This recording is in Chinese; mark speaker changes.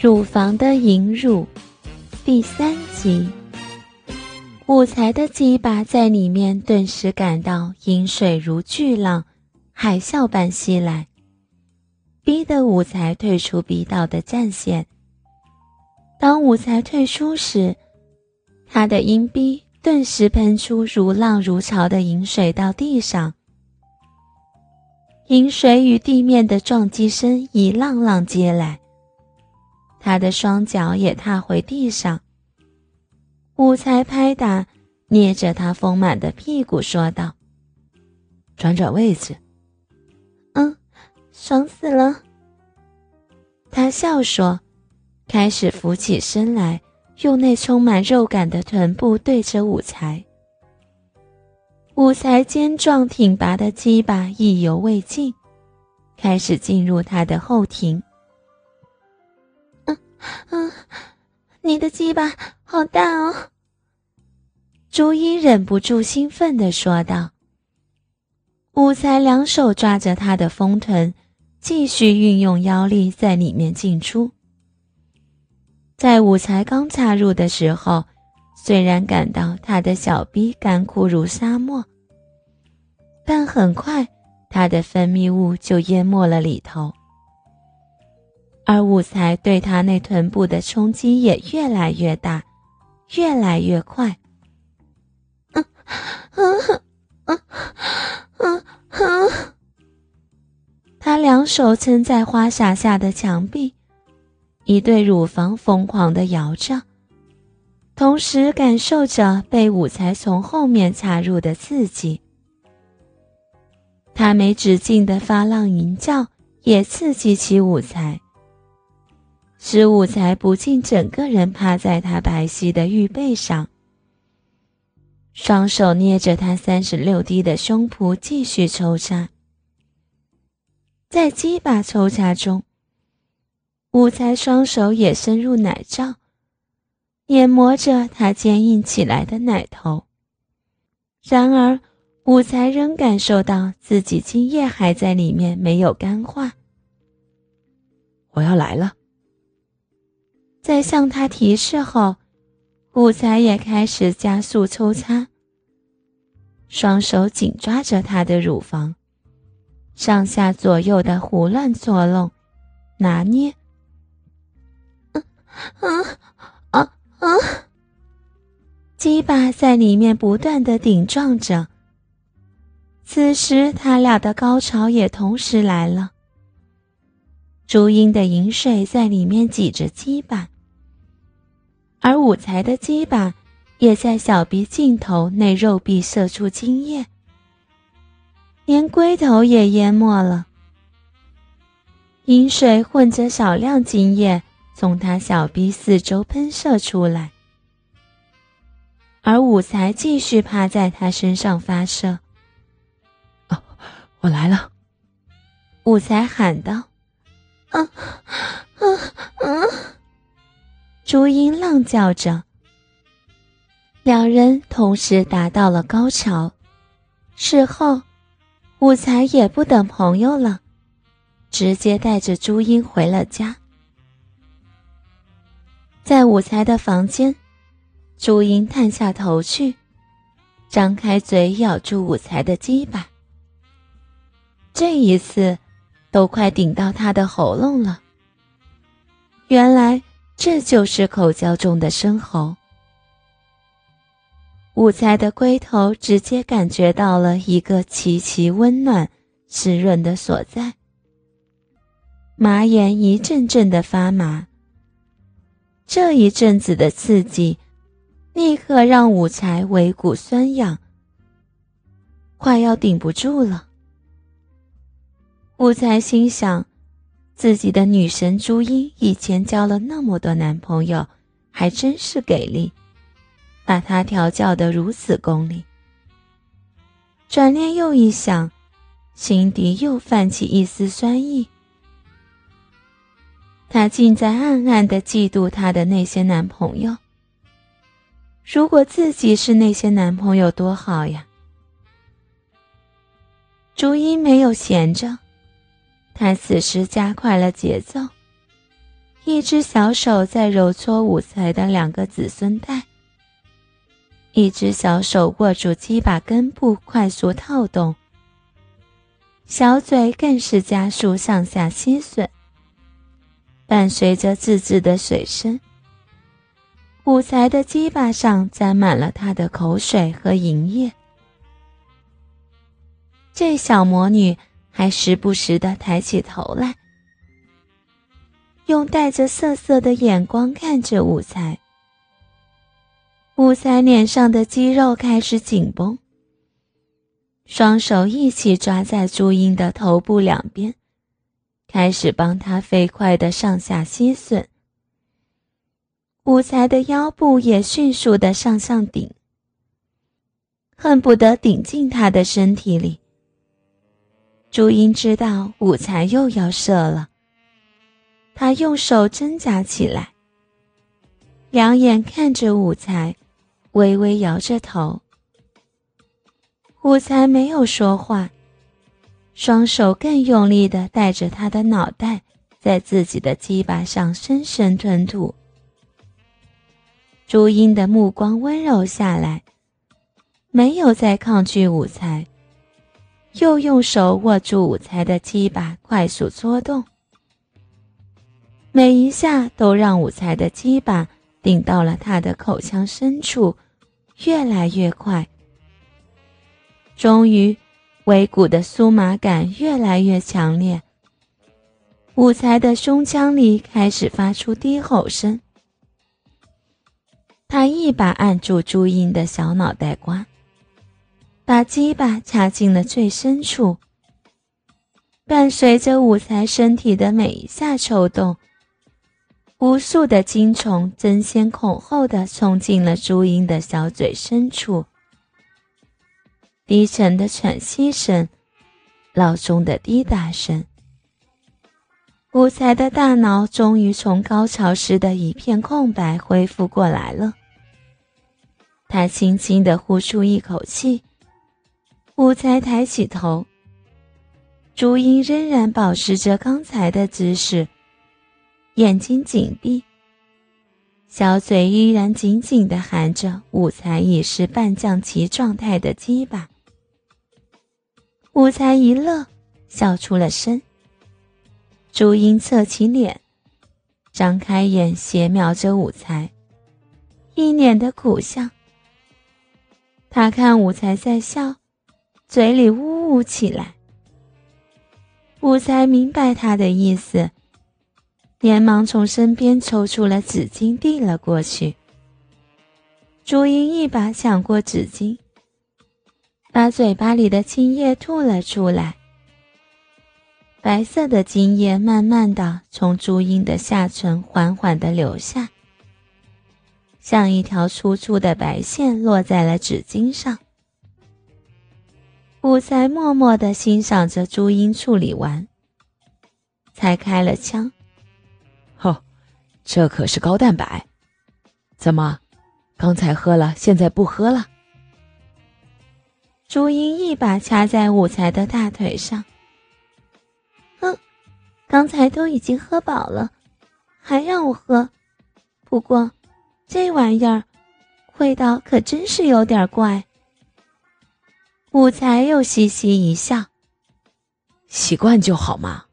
Speaker 1: 乳房的引乳，第三集。武才的鸡巴在里面顿时感到饮水如巨浪，海啸般袭来，逼得武才退出逼道的战线。当武才退出时，他的阴逼顿时喷出如浪如潮的饮水到地上，饮水与地面的撞击声一浪浪接来。他的双脚也踏回地上。武才拍打、捏着他丰满的屁股，说道：“
Speaker 2: 转转位置。”“
Speaker 1: 嗯，爽死了。”他笑说，开始扶起身来，用那充满肉感的臀部对着武才。武才坚壮挺拔的鸡巴意犹未尽，开始进入他的后庭。嗯，你的鸡巴好大哦！朱茵忍不住兴奋地说道。武才两手抓着他的丰臀，继续运用腰力在里面进出。在武才刚插入的时候，虽然感到他的小臂干枯如沙漠，但很快他的分泌物就淹没了里头。而武才对他那臀部的冲击也越来越大，越来越快。嗯嗯嗯嗯嗯，他两手撑在花洒下的墙壁，一对乳房疯狂地摇着，同时感受着被武才从后面插入的刺激。他没止境的发浪吟叫，也刺激起武才。使武才不禁整个人趴在他白皙的玉背上，双手捏着他三十六 D 的胸脯继续抽插。在鸡巴抽插中，武才双手也伸入奶罩，研磨着他坚硬起来的奶头。然而，武才仍感受到自己精液还在里面，没有干化。
Speaker 2: 我要来了。
Speaker 1: 在向他提示后，武才也开始加速抽插，双手紧抓着他的乳房，上下左右的胡乱作弄、拿捏。嗯嗯啊啊！鸡巴在里面不断的顶撞着。此时，他俩的高潮也同时来了。朱茵的饮水在里面挤着鸡巴。而武才的鸡巴也在小臂尽头那肉壁射出精液，连龟头也淹没了。饮水混着少量精液从他小臂四周喷射出来，而武才继续趴在他身上发射。
Speaker 2: 哦，我来了！
Speaker 1: 武才喊道：“啊，啊，啊！”朱茵浪叫着，两人同时达到了高潮。事后，武才也不等朋友了，直接带着朱茵回了家。在武才的房间，朱茵探下头去，张开嘴咬住武才的鸡巴。这一次，都快顶到他的喉咙了。原来。这就是口交中的生喉。武才的龟头直接感觉到了一个极其温暖、湿润的所在，马眼一阵阵的发麻。这一阵子的刺激，立刻让武才尾骨酸痒，快要顶不住了。武才心想。自己的女神朱茵以前交了那么多男朋友，还真是给力，把她调教的如此功利。转念又一想，心底又泛起一丝酸意。他竟在暗暗的嫉妒她的那些男朋友。如果自己是那些男朋友，多好呀！朱茵没有闲着。他此时加快了节奏，一只小手在揉搓武才的两个子孙带，一只小手握住鸡巴根部，快速套动，小嘴更是加速上下吸吮，伴随着自制的水声。武才的鸡巴上沾满了他的口水和银液。这小魔女还时不时的抬起头来，用带着涩涩的眼光看着武才。武才脸上的肌肉开始紧绷，双手一起抓在朱茵的头部两边，开始帮她飞快的上下吸吮。武才的腰部也迅速的向上顶，恨不得顶进他的身体里。朱茵知道武才又要射了，他用手挣扎起来，两眼看着武才，微微摇着头。武才没有说话，双手更用力的带着他的脑袋，在自己的鸡巴上深深吞吐。朱茵的目光温柔下来，没有再抗拒武才，又用手握住武才的鸡巴，快速搓动，每一下都让武才的鸡巴顶到了他的口腔深处，越来越快。终于，尾骨的酥麻感越来越强烈，武才的胸腔里开始发出低吼声。他一把按住朱茵的小脑袋瓜，把鸡巴插进了最深处。伴随着武才身体的每一下抽动，无数的精虫争先恐后的冲进了朱茵的小嘴深处。低沉的喘息声，闹钟的滴答声。武才的大脑终于从高潮时的一片空白恢复过来了。他轻轻地呼出一口气，武才抬起头。朱茵仍然保持着刚才的姿势，眼睛紧闭，小嘴依然紧紧地含着武才已是半降旗状态的鸡巴。武才一乐，笑出了声。朱茵侧起脸，张开眼斜瞄着武才，一脸的苦笑。他看武才在笑，嘴里呜呜起来。武才明白他的意思，连忙从身边抽出了纸巾递了过去。朱茵一把抢过纸巾，把嘴巴里的精液吐了出来。白色的精液慢慢的从朱茵的下唇缓缓的流下。像一条粗粗的白线落在了纸巾上。武才默默地欣赏着朱茵处理完，才开了枪。
Speaker 2: 哦，这可是高蛋白。怎么，刚才喝了，现在不喝了？
Speaker 1: 朱茵一把掐在武才的大腿上。哼，刚才都已经喝饱了，还让我喝。不过。这玩意儿，味道可真是有点怪。武才又嘻嘻一笑，
Speaker 2: 习惯就好嘛。